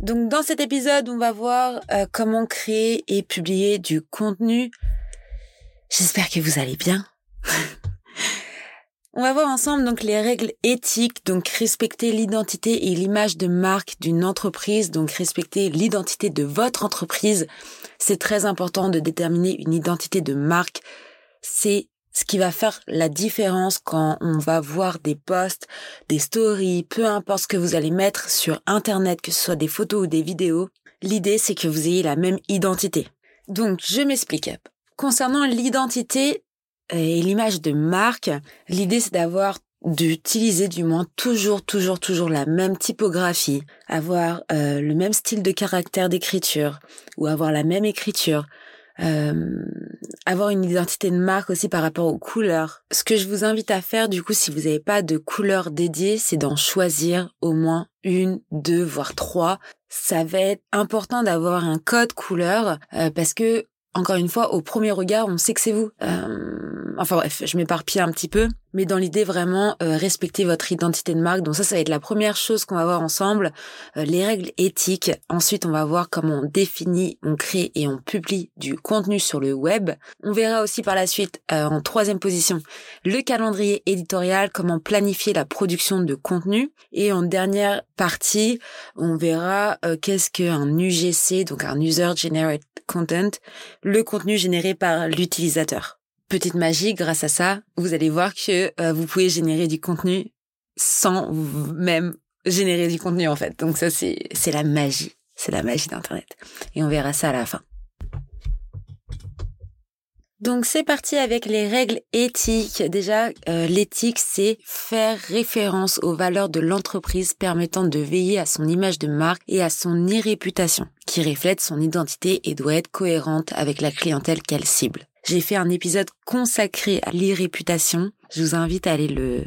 Donc dans cet épisode, on va voir euh, comment créer et publier du contenu. J'espère que vous allez bien. on va voir ensemble donc les règles éthiques, donc respecter l'identité et l'image de marque d'une entreprise, donc respecter l'identité de votre entreprise. C'est très important de déterminer une identité de marque. C'est ce qui va faire la différence quand on va voir des posts, des stories, peu importe ce que vous allez mettre sur Internet, que ce soit des photos ou des vidéos, l'idée c'est que vous ayez la même identité. Donc, je m'explique. Concernant l'identité et l'image de marque, l'idée c'est d'avoir d'utiliser du moins toujours, toujours, toujours la même typographie, avoir euh, le même style de caractère d'écriture ou avoir la même écriture, euh, avoir une identité de marque aussi par rapport aux couleurs. Ce que je vous invite à faire, du coup, si vous n'avez pas de couleur dédiée, c'est d'en choisir au moins une, deux, voire trois. Ça va être important d'avoir un code couleur euh, parce que encore une fois, au premier regard, on sait que c'est vous. Euh, enfin bref, je m'éparpille un petit peu, mais dans l'idée vraiment euh, respecter votre identité de marque. Donc ça, ça va être la première chose qu'on va voir ensemble, euh, les règles éthiques. Ensuite, on va voir comment on définit, on crée et on publie du contenu sur le web. On verra aussi par la suite, en troisième position, le calendrier éditorial, comment planifier la production de contenu. Et en dernière partie, on verra qu'est-ce qu'un UGC, donc un User Generated Content, le contenu généré par l'utilisateur. Petite magie, grâce à ça, vous allez voir que euh, vous pouvez générer du contenu sans même générer du contenu en fait. Donc ça c'est c'est la magie, c'est la magie d'internet. Et on verra ça à la fin. Donc c'est parti avec les règles éthiques. Déjà, euh, l'éthique, c'est faire référence aux valeurs de l'entreprise permettant de veiller à son image de marque et à son e-réputation, qui reflète son identité et doit être cohérente avec la clientèle qu'elle cible. J'ai fait un épisode consacré à l'e-réputation. Je vous invite à aller le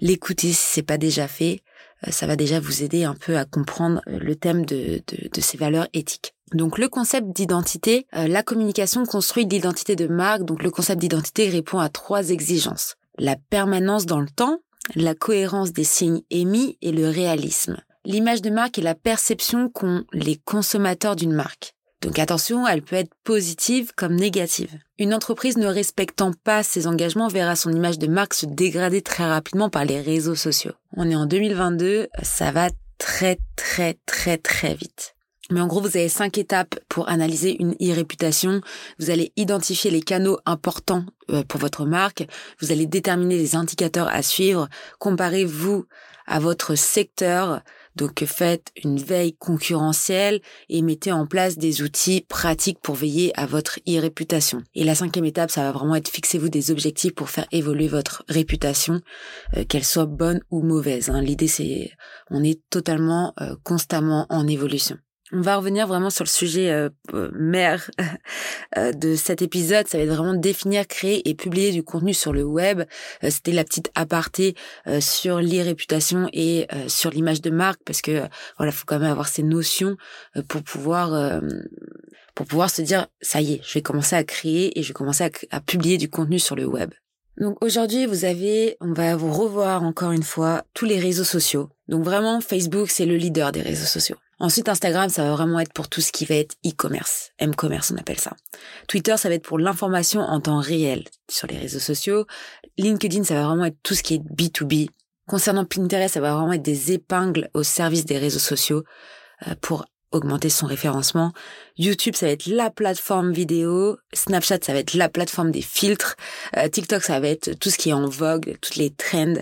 l'écouter si c'est pas déjà fait. Euh, ça va déjà vous aider un peu à comprendre euh, le thème de, de, de ces valeurs éthiques. Donc le concept d'identité, euh, la communication construit l'identité de marque. Donc le concept d'identité répond à trois exigences. La permanence dans le temps, la cohérence des signes émis et le réalisme. L'image de marque est la perception qu'ont les consommateurs d'une marque. Donc attention, elle peut être positive comme négative. Une entreprise ne respectant pas ses engagements verra son image de marque se dégrader très rapidement par les réseaux sociaux. On est en 2022, ça va très très très très vite. Mais en gros, vous avez cinq étapes pour analyser une e-réputation. Vous allez identifier les canaux importants euh, pour votre marque. Vous allez déterminer les indicateurs à suivre. Comparez-vous à votre secteur. Donc faites une veille concurrentielle et mettez en place des outils pratiques pour veiller à votre e-réputation. Et la cinquième étape, ça va vraiment être fixez-vous des objectifs pour faire évoluer votre réputation, euh, qu'elle soit bonne ou mauvaise. Hein. L'idée c'est on est totalement euh, constamment en évolution. On va revenir vraiment sur le sujet euh, euh mère euh, de cet épisode. Ça va être vraiment définir, créer et publier du contenu sur le web. Euh, c'était la petite aparté sur l'e-réputation et sur l'image de marque parce que voilà, faut quand même avoir ces notions pour pouvoir pour pouvoir se dire ça y est, je vais commencer à créer et je vais commencer à, à publier du contenu sur le web. Donc aujourd'hui, vous avez, on va vous revoir encore une fois tous les réseaux sociaux. Donc vraiment, Facebook, c'est le leader des réseaux sociaux. Ensuite, Instagram, ça va vraiment être pour tout ce qui va être e-commerce, m-commerce, on appelle ça. Twitter, ça va être pour l'information en temps réel sur les réseaux sociaux. LinkedIn, ça va vraiment être tout ce qui est B2B. Concernant Pinterest, ça va vraiment être des épingles au service des réseaux sociaux euh, pour augmenter son référencement. YouTube, ça va être la plateforme vidéo. Snapchat, ça va être la plateforme des filtres. Euh, TikTok, ça va être tout ce qui est en vogue, toutes les trends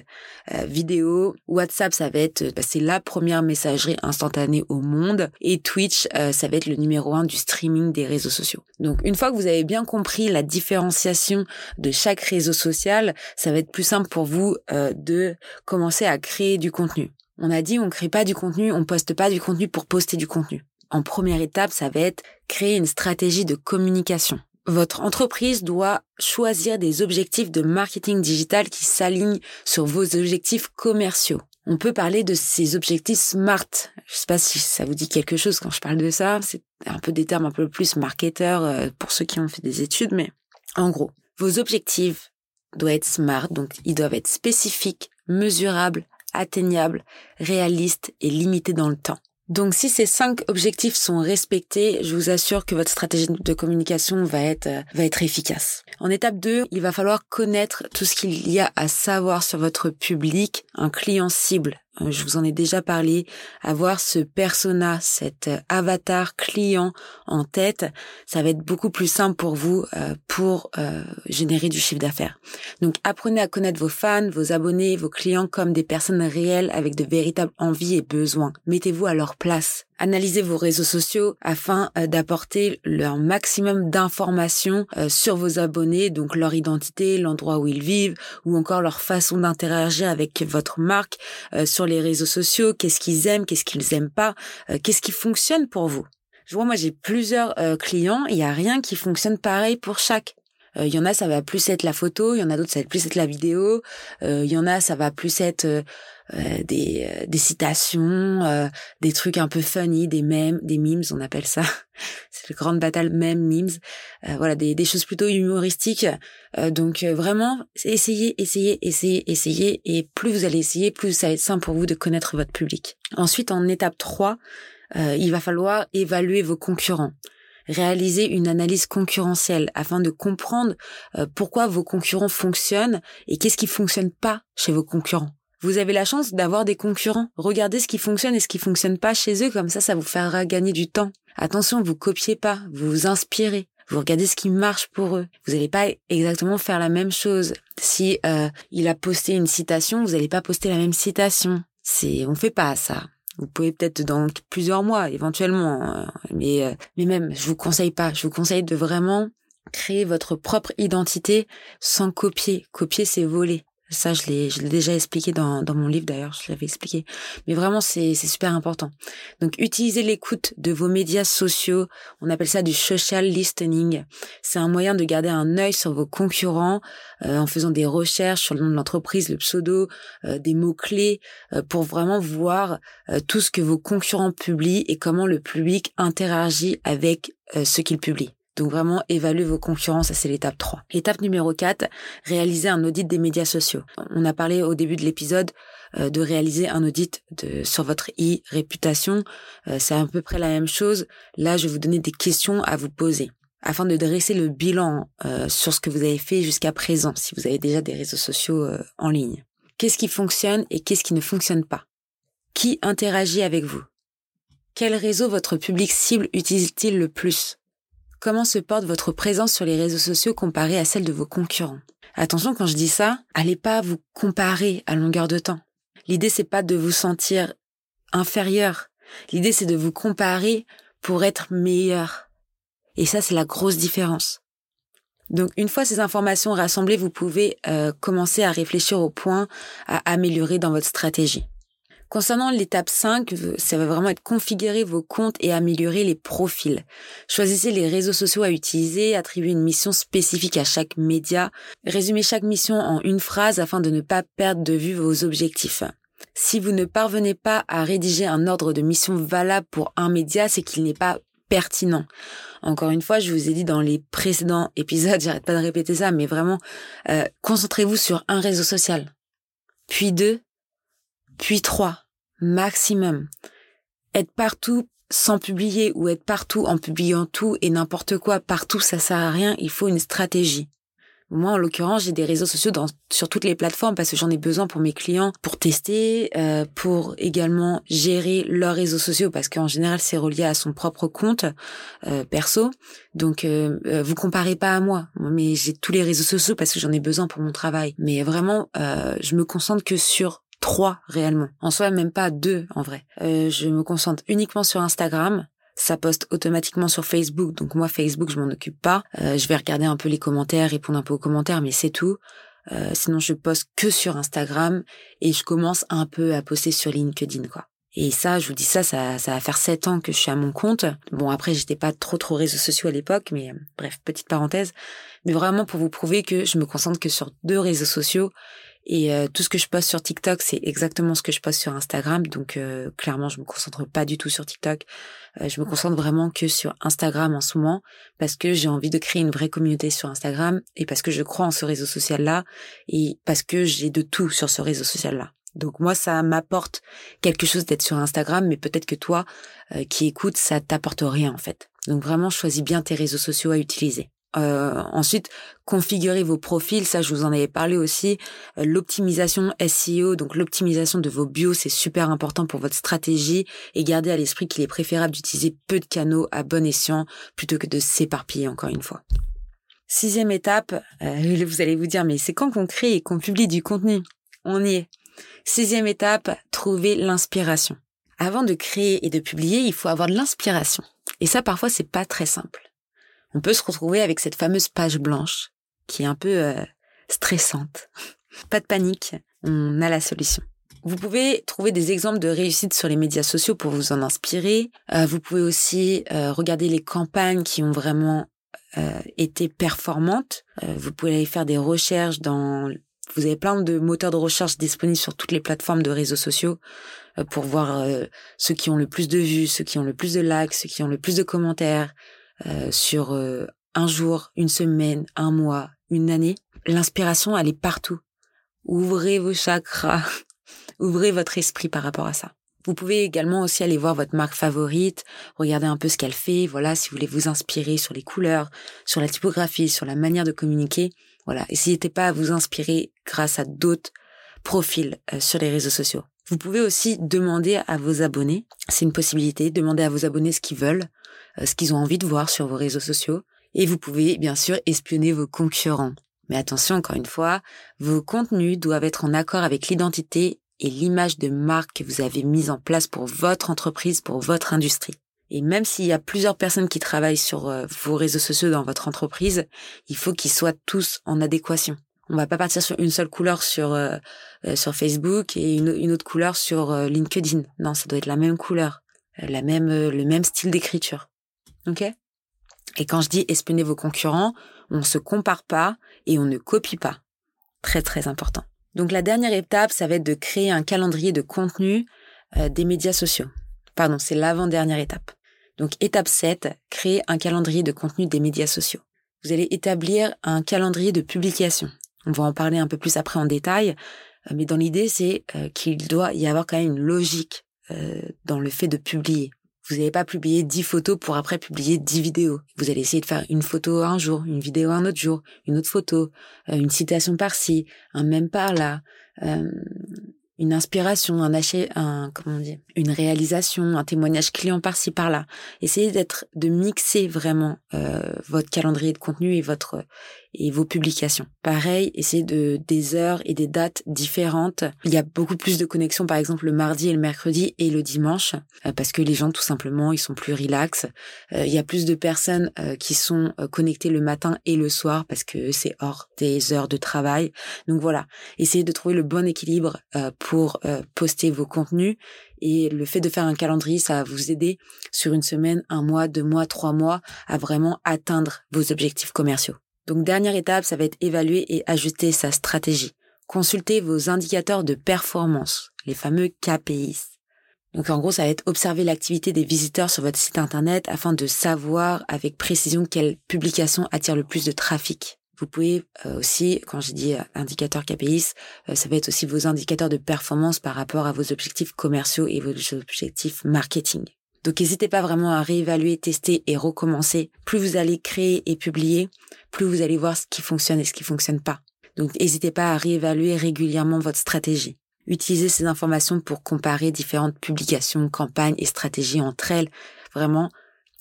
euh, vidéo. WhatsApp, ça va être, bah, c'est la première messagerie instantanée au monde. Et Twitch, euh, ça va être le numéro un du streaming des réseaux sociaux. Donc, une fois que vous avez bien compris la différenciation de chaque réseau social, ça va être plus simple pour vous de commencer à créer du contenu. On a dit on crée pas du contenu, on poste pas du contenu pour poster du contenu. En première étape, ça va être créer une stratégie de communication. Votre entreprise doit choisir des objectifs de marketing digital qui s'alignent sur vos objectifs commerciaux. On peut parler de ces objectifs SMART. Je sais pas si ça vous dit quelque chose quand je parle de ça. C'est un peu des termes un peu plus marketeurs euh, pour ceux qui ont fait des études, mais en gros, vos objectifs doivent être SMART, donc ils doivent être spécifiques, mesurables, atteignable, réaliste et limité dans le temps. Donc si ces cinq objectifs sont respectés, je vous assure que votre stratégie de communication va être va être efficace. En étape 2, il va falloir connaître tout ce qu'il y a à savoir sur votre public, un client cible, je vous en ai déjà parlé, avoir ce persona, cet euh, avatar client en tête, ça va être beaucoup plus simple pour vous euh, pour générer du chiffre d'affaires. Donc apprenez à connaître vos fans, vos abonnés, vos clients comme des personnes réelles avec de véritables envies et besoins. Mettez-vous à leur place. Analysez vos réseaux sociaux afin euh, d'apporter leur maximum d'informations euh, sur vos abonnés, donc leur identité, l'endroit où ils vivent, ou encore leur façon d'interagir avec votre marque euh, sur les réseaux sociaux, qu'est-ce qu'ils aiment, qu'est-ce qu'ils aiment pas, qu'est-ce qui fonctionne pour vous? Je vois, moi j'ai plusieurs clients, il n'y a rien qui fonctionne pareil pour chaque. Il y en a, ça va plus être la photo, il y en a d'autres, ça va plus être la vidéo, il y en a, ça va plus être euh, des, euh, des citations, euh, des trucs un peu funny, des mèmes, des memes, on appelle ça. C'est le grand bataille mème memes. voilà, des, des choses plutôt humoristiques. donc vraiment, essayez, essayez, essayez, essayez. Et plus vous allez essayer, plus ça va être simple pour vous de connaître votre public. Ensuite, en étape 3, il va falloir évaluer vos concurrents réaliser une analyse concurrentielle afin de comprendre pourquoi vos concurrents fonctionnent et qu'est-ce qui fonctionne pas chez vos concurrents. Vous avez la chance d'avoir des concurrents. Regardez ce qui fonctionne et ce qui fonctionne pas chez eux, comme ça, ça vous fera gagner du temps. Attention, vous copiez pas, vous vous inspirez. Vous regardez ce qui marche pour eux. Vous n'allez pas exactement faire la même chose. Si euh, il a posté une citation, vous n'allez pas poster la même citation. C'est, on fait pas ça. Vous pouvez peut-être dans plusieurs mois, éventuellement, euh, mais euh, mais même, je vous conseille pas. Je vous conseille de vraiment créer votre propre identité sans copier. Copier, c'est voler. Ça, je l'ai, je l'ai déjà expliqué dans, dans mon livre d'ailleurs, je l'avais expliqué. Mais vraiment, c'est, c'est super important. Donc, utilisez l'écoute de vos médias sociaux. On appelle ça du social listening. C'est un moyen de garder un œil sur vos concurrents euh, en faisant des recherches sur le nom de l'entreprise, le pseudo, euh, des mots-clés, euh, pour vraiment voir tout ce que vos concurrents publient et comment le public interagit avec ce qu'ils publient. Donc vraiment, évaluer vos concurrents, ça c'est l'étape 3. Étape numéro 4, réaliser un audit des médias sociaux. On a parlé au début de l'épisode euh, de réaliser un audit sur votre e-réputation. Euh, c'est à peu près la même chose. Là, je vais vous donner des questions à vous poser afin de dresser le bilan euh, sur ce que vous avez fait jusqu'à présent, si vous avez déjà des réseaux sociaux en ligne. Qu'est-ce qui fonctionne et qu'est-ce qui ne fonctionne pas? Qui interagit avec vous? Quel réseau votre public cible utilise-t-il le plus? Comment se porte votre présence sur les réseaux sociaux comparée à celle de vos concurrents? Attention, quand je dis ça, allez pas vous comparer à longueur de temps. L'idée, c'est pas de vous sentir inférieur. L'idée, c'est de vous comparer pour être meilleur. Et ça, c'est la grosse différence. Donc, une fois ces informations rassemblées, vous pouvez euh, commencer à réfléchir aux points à améliorer dans votre stratégie. Concernant l'étape 5, ça va vraiment être configurer vos comptes et améliorer les profils. Choisissez les réseaux sociaux à utiliser, attribuez une mission spécifique à chaque média, résumez chaque mission en une phrase afin de ne pas perdre de vue vos objectifs. Si vous ne parvenez pas à rédiger un ordre de mission valable pour un média, c'est qu'il n'est pas pertinent. Encore une fois, je vous ai dit dans les précédents épisodes, j'arrête pas de répéter ça, mais vraiment, euh, concentrez-vous sur un réseau social. Puis deux, puis trois, maximum. Être partout sans publier ou être partout en publiant tout et n'importe quoi partout, ça sert à rien, il faut une stratégie. Moi, en l'occurrence, j'ai des réseaux sociaux dans, sur toutes les plateformes parce que j'en ai besoin pour mes clients, pour tester, euh, pour également gérer leurs réseaux sociaux parce qu'en général, c'est relié à son propre compte euh, perso. Donc, euh, euh, vous comparez pas à moi, mais j'ai tous les réseaux sociaux parce que j'en ai besoin pour mon travail. Mais vraiment, euh, je me concentre que sur trois réellement. En soi, même pas deux en vrai. Euh, je me concentre uniquement sur Instagram ça poste automatiquement sur Facebook. Donc moi, Facebook, je m'en occupe pas. Euh, je vais regarder un peu les commentaires, répondre un peu aux commentaires, mais c'est tout. Euh, sinon, je poste que sur Instagram et je commence un peu à poster sur LinkedIn, quoi. Et ça, je vous dis ça, ça, ça va faire sept ans que je suis à mon compte. Bon, après, j'étais pas trop trop réseaux sociaux à l'époque, mais bref, petite parenthèse. Mais vraiment pour vous prouver que je me concentre que sur deux réseaux sociaux et euh, tout ce que je poste sur TikTok, c'est exactement ce que je poste sur Instagram. Donc euh, clairement, je me concentre pas du tout sur TikTok. Euh, je me concentre vraiment que sur Instagram en ce moment parce que j'ai envie de créer une vraie communauté sur Instagram et parce que je crois en ce réseau social-là et parce que j'ai de tout sur ce réseau social-là. Donc moi, ça m'apporte quelque chose d'être sur Instagram, mais peut-être que toi qui écoutes, ça t'apporte rien en fait. Donc vraiment, choisis bien tes réseaux sociaux à utiliser. Euh, ensuite, configurer vos profils, ça je vous en avais parlé aussi. Euh, l'optimisation SEO, donc l'optimisation de vos bios, c'est super important pour votre stratégie et gardez à l'esprit qu'il est préférable d'utiliser peu de canaux à bon escient plutôt que de s'éparpiller encore une fois. Sixième étape, euh, vous allez vous dire mais c'est quand qu'on crée et qu'on publie du contenu? On y est. Sixième étape, trouver l'inspiration. Avant de créer et de publier, il faut avoir de l'inspiration. Et ça parfois c'est pas très simple on peut se retrouver avec cette fameuse page blanche qui est un peu euh, stressante. Pas de panique, on a la solution. Vous pouvez trouver des exemples de réussite sur les médias sociaux pour vous en inspirer. Euh, vous pouvez aussi euh, regarder les campagnes qui ont vraiment été performantes. vous pouvez aller faire des recherches dans... Vous avez plein de moteurs de recherche disponibles sur toutes les plateformes de réseaux sociaux pour voir ceux qui ont le plus de vues, ceux qui ont le plus de likes, ceux qui ont le plus de commentaires, euh, sur euh, un jour, une semaine, un mois, une année. L'inspiration, elle est partout. Ouvrez vos chakras, ouvrez votre esprit par rapport à ça. Vous pouvez également aussi aller voir votre marque favorite, regarder un peu ce qu'elle fait, voilà, si vous voulez vous inspirer sur les couleurs, sur la typographie, sur la manière de communiquer. Voilà, n'hésitez pas à vous inspirer grâce à d'autres profils euh, sur les réseaux sociaux. Vous pouvez aussi demander à vos abonnés, c'est une possibilité, demander à vos abonnés ce qu'ils veulent, euh, ce qu'ils ont envie de voir sur vos réseaux sociaux. Et vous pouvez bien sûr espionner vos concurrents. Mais attention, encore une fois, vos contenus doivent être en accord avec l'identité et l'image de marque que vous avez mise en place pour votre entreprise, pour votre industrie. Et même s'il y a plusieurs personnes qui travaillent sur euh, vos réseaux sociaux dans votre entreprise, il faut qu'ils soient tous en adéquation. On va pas partir sur une seule couleur sur euh, sur Facebook et une, une, autre couleur sur LinkedIn. Non, ça doit être la même couleur, la même le même style d'écriture. Ok? Et quand je dis espionner vos concurrents, on se compare pas et on ne copie pas. Très très important. Donc la dernière étape, ça va être de créer un calendrier de contenu euh, des médias sociaux. Pardon, c'est l'avant-dernière étape. Donc étape 7, créer un calendrier de contenu des médias sociaux. Vous allez établir un calendrier de publication. On va en parler un peu plus après en détail, euh, mais dans l'idée, c'est euh, qu'il doit y avoir quand même une logique dans le fait de publier. Vous n'allez pas publier 10 photos pour après publier 10 vidéos. Vous allez essayer de faire une photo un jour, une vidéo un autre jour, une autre photo, euh, une citation par-ci, un même par-là, euh, une inspiration, un achat, un comment on dit, une réalisation, un témoignage client par-ci par-là. Essayez d'être de mixer vraiment euh, votre calendrier de contenu et votre et vos publications. Pareil, essayez de des heures et des dates différentes. Il y a beaucoup plus de connexions, par exemple le mardi et le mercredi et le dimanche, euh, parce que les gens tout simplement ils sont plus relax. Euh, il y a plus de personnes euh, qui sont connectées le matin et le soir parce que c'est hors des heures de travail. Donc voilà, essayez de trouver le bon équilibre pour poster vos contenus et le fait de faire un calendrier, ça va vous aider sur une semaine, un mois, deux mois, trois mois à vraiment atteindre vos objectifs commerciaux. Donc dernière étape, ça va être évaluer et ajuster sa stratégie. Consultez vos indicateurs de performance, les fameux KPIs. Donc en gros, ça va être observer l'activité des visiteurs sur votre site internet afin de savoir avec précision quelle publication attire le plus de trafic. Vous pouvez euh, aussi, quand j'ai dit euh, indicateurs KPIs, euh, ça va être aussi vos indicateurs de performance par rapport à vos objectifs commerciaux et vos objectifs marketing. Donc n'hésitez pas vraiment à réévaluer, tester et recommencer. Plus vous allez créer et publier, plus vous allez voir ce qui fonctionne et ce qui fonctionne pas. Donc n'hésitez pas à réévaluer régulièrement votre stratégie. Utilisez ces informations pour comparer différentes publications, campagnes et stratégies entre elles. Vraiment,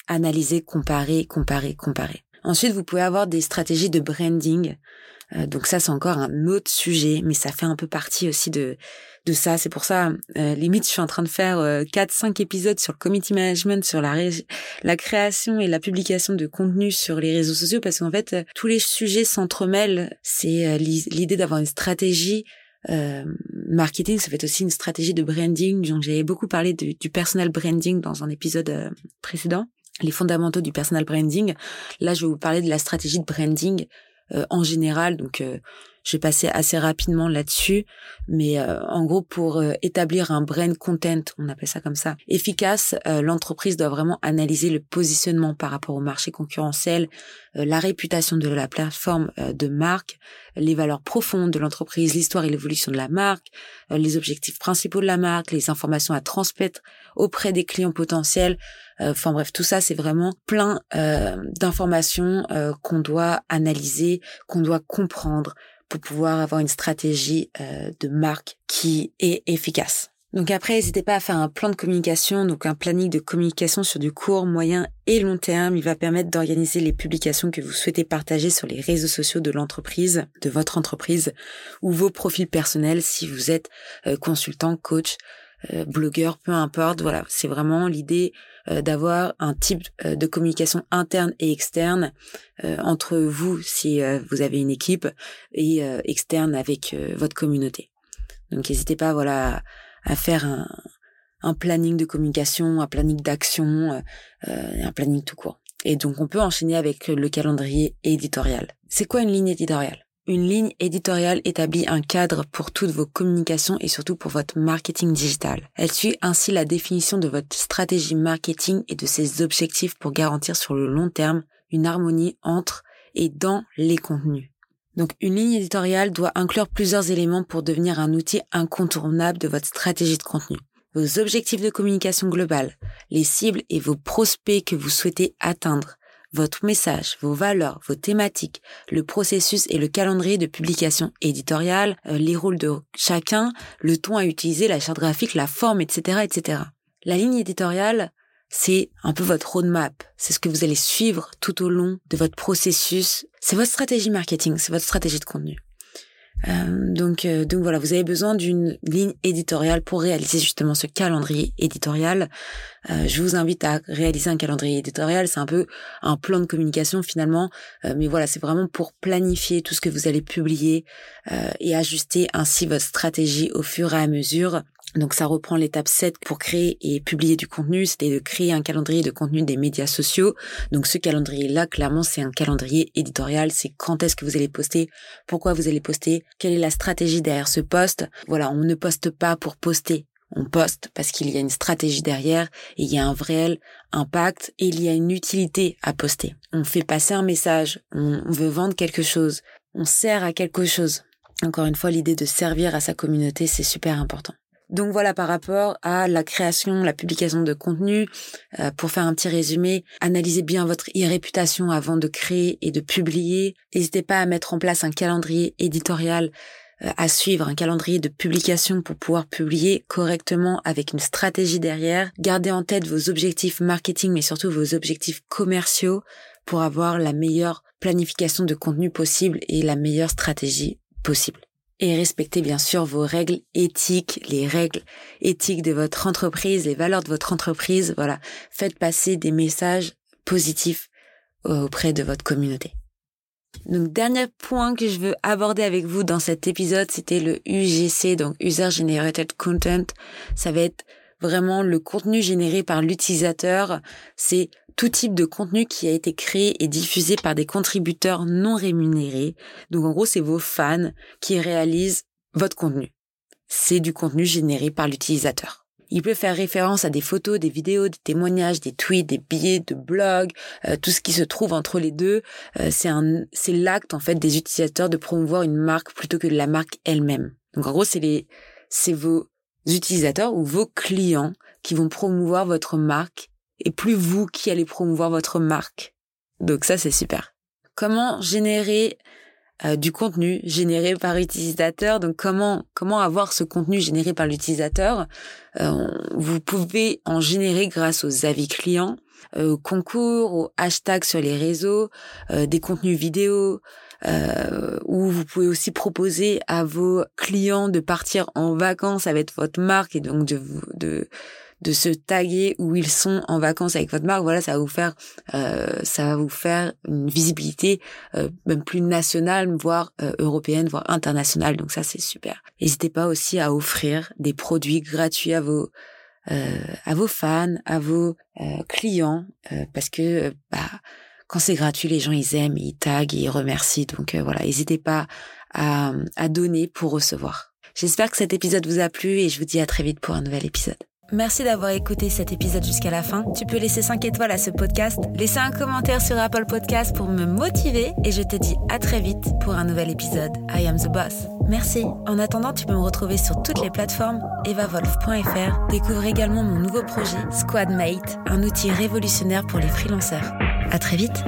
analyser, comparer, comparer, comparer. Ensuite, vous pouvez avoir des stratégies de branding. Euh, donc ça, c'est encore un autre sujet, mais ça fait un peu partie aussi de de ça. C'est pour ça, euh, limite, je suis en train de faire euh, 4-5 épisodes sur le community management, sur la, la création et la publication de contenu sur les réseaux sociaux, parce qu'en fait, euh, tous les sujets s'entremêlent. C'est l'idée d'avoir une stratégie euh, marketing, ça fait aussi une stratégie de branding. Donc j'avais beaucoup parlé du, du personal branding dans un épisode précédent les fondamentaux du personal branding. Là, je vais vous parler de la stratégie de branding en général. Donc, euh, je vais passer assez rapidement là-dessus, mais euh, en gros, pour établir un brand content, on appelle ça comme ça, efficace, l'entreprise doit vraiment analyser le positionnement par rapport au marché concurrentiel, la réputation de la plateforme de marque, les valeurs profondes de l'entreprise, l'histoire et l'évolution de la marque, les objectifs principaux de la marque, les informations à transmettre auprès des clients potentiels, euh, enfin bref, tout ça, c'est vraiment plein euh, d'informations euh, qu'on doit analyser, qu'on doit comprendre pour pouvoir avoir une stratégie de marque qui est efficace. Donc après, n'hésitez pas à faire un plan de communication, donc un planning de communication sur du court, moyen et long terme. Il va permettre d'organiser les publications que vous souhaitez partager sur les réseaux sociaux de l'entreprise, de votre entreprise, ou vos profils personnels si vous êtes consultant, coach, blogueur, peu importe. Voilà, c'est vraiment l'idée euh, d'avoir un type euh, de communication interne et externe euh, entre vous si vous avez une équipe et externe avec votre communauté. Donc n'hésitez pas voilà à faire un, un planning de communication, un planning d'action, un planning tout court. Et donc on peut enchaîner avec le calendrier éditorial. C'est quoi une ligne éditoriale? Une ligne éditoriale établit un cadre pour toutes vos communications et surtout pour votre marketing digital. Elle suit ainsi la définition de votre stratégie marketing et de ses objectifs pour garantir sur le long terme une harmonie entre et dans les contenus. Donc une ligne éditoriale doit inclure plusieurs éléments pour devenir un outil incontournable de votre stratégie de contenu. Vos objectifs de communication globale, les cibles et vos prospects que vous souhaitez atteindre, votre message, vos valeurs, vos thématiques, le processus et le calendrier de publication éditoriale, euh, les rôles de chacun, le ton à utiliser, la charte graphique, la forme, etc., etc. La ligne éditoriale, c'est un peu votre roadmap. C'est ce que vous allez suivre tout au long de votre processus. C'est votre stratégie marketing, c'est votre stratégie de contenu. Euh, donc, euh, donc voilà, vous avez besoin d'une ligne éditoriale pour réaliser justement ce calendrier éditorial. Euh, je vous invite à réaliser un calendrier éditorial. C'est un peu un plan de communication finalement, mais voilà, c'est vraiment pour planifier tout ce que vous allez publier et ajuster ainsi votre stratégie au fur et à mesure donc ça reprend l'étape 7 pour créer et publier du contenu, c'était de créer un calendrier de contenu des médias sociaux. Donc ce calendrier-là, clairement, c'est un calendrier éditorial, c'est quand est-ce que vous allez poster, pourquoi vous allez poster, quelle est la stratégie derrière ce poste. Voilà, on ne poste pas pour poster. On poste parce qu'il y a une stratégie derrière et il y a un réel impact et il y a une utilité à poster. On fait passer un message, on veut vendre quelque chose, on sert à quelque chose. Encore une fois, l'idée de servir à sa communauté, c'est super important. Donc voilà, par rapport à la création, la publication de contenu, euh, pour faire un petit résumé, analysez bien votre e-réputation avant de créer et de publier. N'hésitez pas à mettre en place un calendrier éditorial euh, à suivre, un calendrier de publication pour pouvoir publier correctement avec une stratégie derrière. Gardez en tête vos objectifs marketing, mais surtout vos objectifs commerciaux pour avoir la meilleure planification de contenu possible et la meilleure stratégie possible et respectez bien sûr vos règles éthiques, les règles éthiques de votre entreprise, les valeurs de votre entreprise. Voilà, faites passer des messages positifs auprès de votre communauté. Donc dernier point que je veux aborder avec vous dans cet épisode, c'était le UGC, donc User Generated Content. Ça va être vraiment le contenu généré par l'utilisateur. C'est tout type de contenu qui a été créé et diffusé par des contributeurs non rémunérés. Donc en gros, c'est vos fans qui réalisent votre contenu. C'est du contenu généré par l'utilisateur. Il peut faire référence à des photos, des vidéos, des témoignages, des tweets, des billets de blog, euh, tout ce qui se trouve entre les deux. Euh, c'est un, c'est l'acte en fait des utilisateurs de promouvoir une marque plutôt que la marque elle-même. Donc en gros, c'est les, c'est vos utilisateurs ou vos clients qui vont promouvoir votre marque et plus vous qui allez promouvoir votre marque. Donc ça, c'est super. Comment générer euh, du contenu généré par utilisateur. Donc comment comment avoir ce contenu généré par l'utilisateur? Euh, Vous pouvez en générer grâce aux avis clients, euh, aux concours, aux hashtags sur les réseaux, des contenus vidéo. ou vous pouvez aussi proposer à vos clients de partir en vacances avec votre marque et donc de, de de se taguer où ils sont en vacances avec votre marque. Voilà, ça va vous faire, euh, ça va vous faire une visibilité euh, même plus nationale, voire euh, européenne, voire internationale. Donc ça, c'est super. N'hésitez pas aussi à offrir des produits gratuits à vos à vos fans, à vos clients, parce que bah quand c'est gratuit, les gens ils aiment, ils taguent, ils remercient. Donc voilà, n'hésitez pas à, à donner pour recevoir. J'espère que cet épisode vous a plu et je vous dis à très vite pour un nouvel épisode. Merci d'avoir écouté cet épisode jusqu'à la fin. Tu peux laisser 5 étoiles à ce podcast, laisser un commentaire sur Apple Podcast pour me motiver et je te dis à très vite pour un nouvel épisode. I am the boss. Merci. En attendant, tu peux me retrouver sur toutes les plateformes evavolf.fr. Découvre également mon nouveau projet Squadmate, un outil révolutionnaire pour les freelanceurs. À très vite.